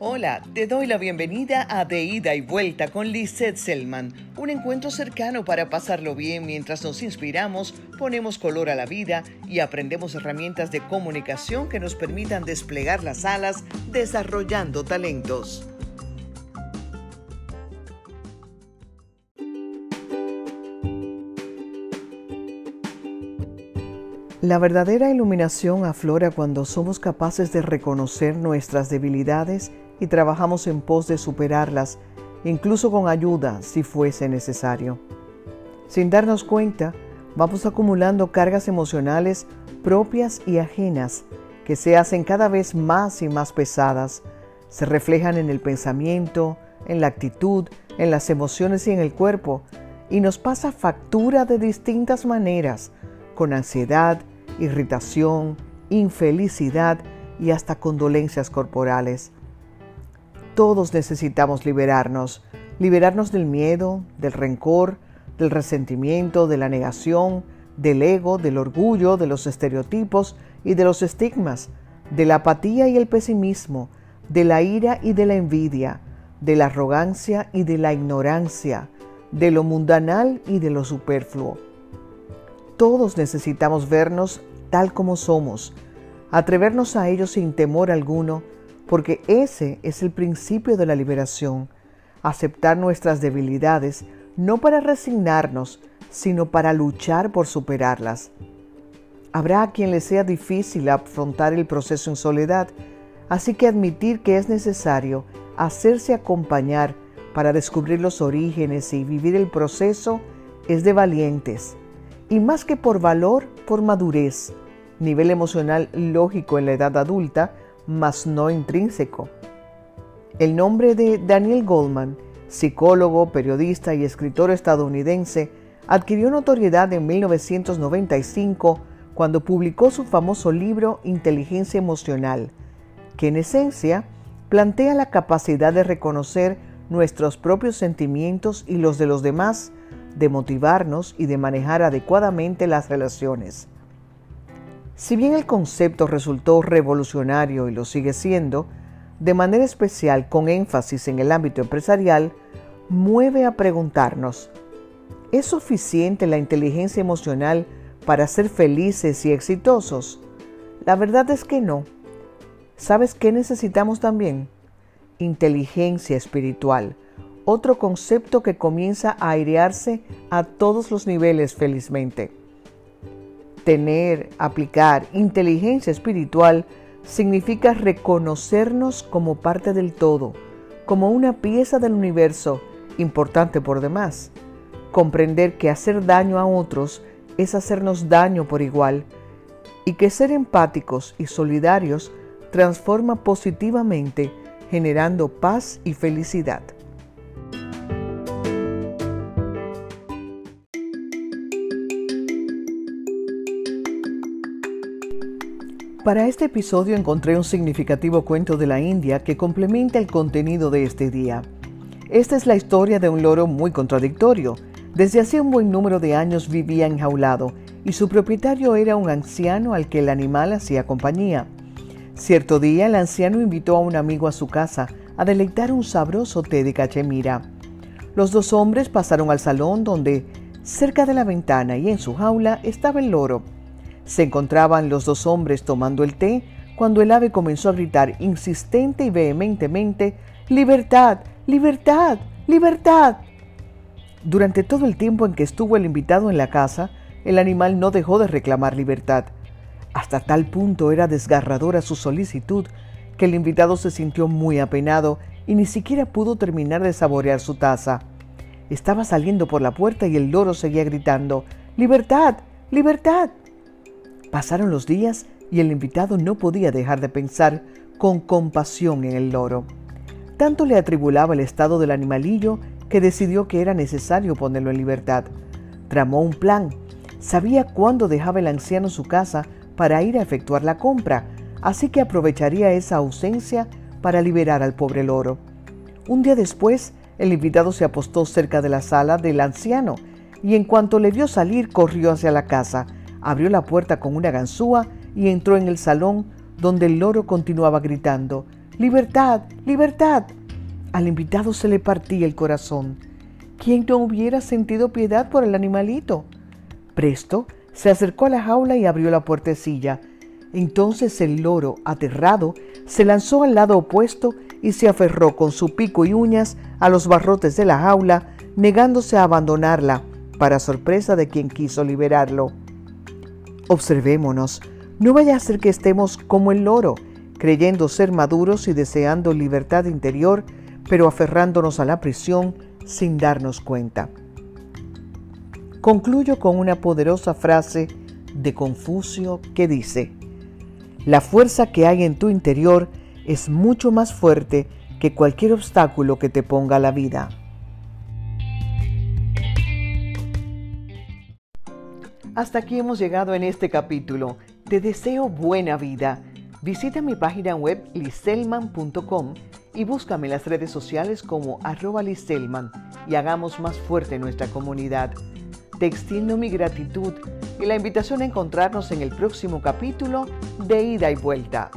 Hola, te doy la bienvenida a De Ida y Vuelta con Lizette Selman, un encuentro cercano para pasarlo bien mientras nos inspiramos, ponemos color a la vida y aprendemos herramientas de comunicación que nos permitan desplegar las alas desarrollando talentos. La verdadera iluminación aflora cuando somos capaces de reconocer nuestras debilidades y trabajamos en pos de superarlas, incluso con ayuda si fuese necesario. Sin darnos cuenta, vamos acumulando cargas emocionales propias y ajenas que se hacen cada vez más y más pesadas, se reflejan en el pensamiento, en la actitud, en las emociones y en el cuerpo, y nos pasa factura de distintas maneras, con ansiedad, irritación, infelicidad y hasta condolencias corporales. Todos necesitamos liberarnos, liberarnos del miedo, del rencor, del resentimiento, de la negación, del ego, del orgullo, de los estereotipos y de los estigmas, de la apatía y el pesimismo, de la ira y de la envidia, de la arrogancia y de la ignorancia, de lo mundanal y de lo superfluo. Todos necesitamos vernos tal como somos, atrevernos a ello sin temor alguno, porque ese es el principio de la liberación, aceptar nuestras debilidades, no para resignarnos, sino para luchar por superarlas. Habrá a quien le sea difícil afrontar el proceso en soledad, así que admitir que es necesario hacerse acompañar para descubrir los orígenes y vivir el proceso es de valientes y más que por valor, por madurez, nivel emocional lógico en la edad adulta, mas no intrínseco. El nombre de Daniel Goldman, psicólogo, periodista y escritor estadounidense, adquirió notoriedad en 1995 cuando publicó su famoso libro Inteligencia Emocional, que en esencia plantea la capacidad de reconocer nuestros propios sentimientos y los de los demás de motivarnos y de manejar adecuadamente las relaciones. Si bien el concepto resultó revolucionario y lo sigue siendo, de manera especial con énfasis en el ámbito empresarial, mueve a preguntarnos, ¿es suficiente la inteligencia emocional para ser felices y exitosos? La verdad es que no. ¿Sabes qué necesitamos también? Inteligencia espiritual otro concepto que comienza a airearse a todos los niveles felizmente. Tener, aplicar inteligencia espiritual significa reconocernos como parte del todo, como una pieza del universo, importante por demás. Comprender que hacer daño a otros es hacernos daño por igual y que ser empáticos y solidarios transforma positivamente, generando paz y felicidad. Para este episodio encontré un significativo cuento de la India que complementa el contenido de este día. Esta es la historia de un loro muy contradictorio. Desde hace un buen número de años vivía enjaulado y su propietario era un anciano al que el animal hacía compañía. Cierto día el anciano invitó a un amigo a su casa a deleitar un sabroso té de cachemira. Los dos hombres pasaron al salón donde, cerca de la ventana y en su jaula, estaba el loro se encontraban los dos hombres tomando el té cuando el ave comenzó a gritar insistente y vehementemente, Libertad, libertad, libertad. Durante todo el tiempo en que estuvo el invitado en la casa, el animal no dejó de reclamar libertad. Hasta tal punto era desgarradora su solicitud que el invitado se sintió muy apenado y ni siquiera pudo terminar de saborear su taza. Estaba saliendo por la puerta y el loro seguía gritando, Libertad, libertad. Pasaron los días y el invitado no podía dejar de pensar con compasión en el loro. Tanto le atribulaba el estado del animalillo que decidió que era necesario ponerlo en libertad. Tramó un plan. Sabía cuándo dejaba el anciano su casa para ir a efectuar la compra, así que aprovecharía esa ausencia para liberar al pobre loro. Un día después, el invitado se apostó cerca de la sala del anciano y en cuanto le vio salir corrió hacia la casa, abrió la puerta con una ganzúa y entró en el salón donde el loro continuaba gritando, Libertad, libertad. Al invitado se le partía el corazón. ¿Quién no hubiera sentido piedad por el animalito? Presto se acercó a la jaula y abrió la puertecilla. Entonces el loro, aterrado, se lanzó al lado opuesto y se aferró con su pico y uñas a los barrotes de la jaula, negándose a abandonarla, para sorpresa de quien quiso liberarlo. Observémonos, no vaya a ser que estemos como el loro, creyendo ser maduros y deseando libertad interior, pero aferrándonos a la prisión sin darnos cuenta. Concluyo con una poderosa frase de Confucio que dice, La fuerza que hay en tu interior es mucho más fuerte que cualquier obstáculo que te ponga la vida. Hasta aquí hemos llegado en este capítulo. Te deseo buena vida. Visita mi página web liselman.com y búscame en las redes sociales como arroba liselman y hagamos más fuerte nuestra comunidad. Te extiendo mi gratitud y la invitación a encontrarnos en el próximo capítulo de Ida y Vuelta.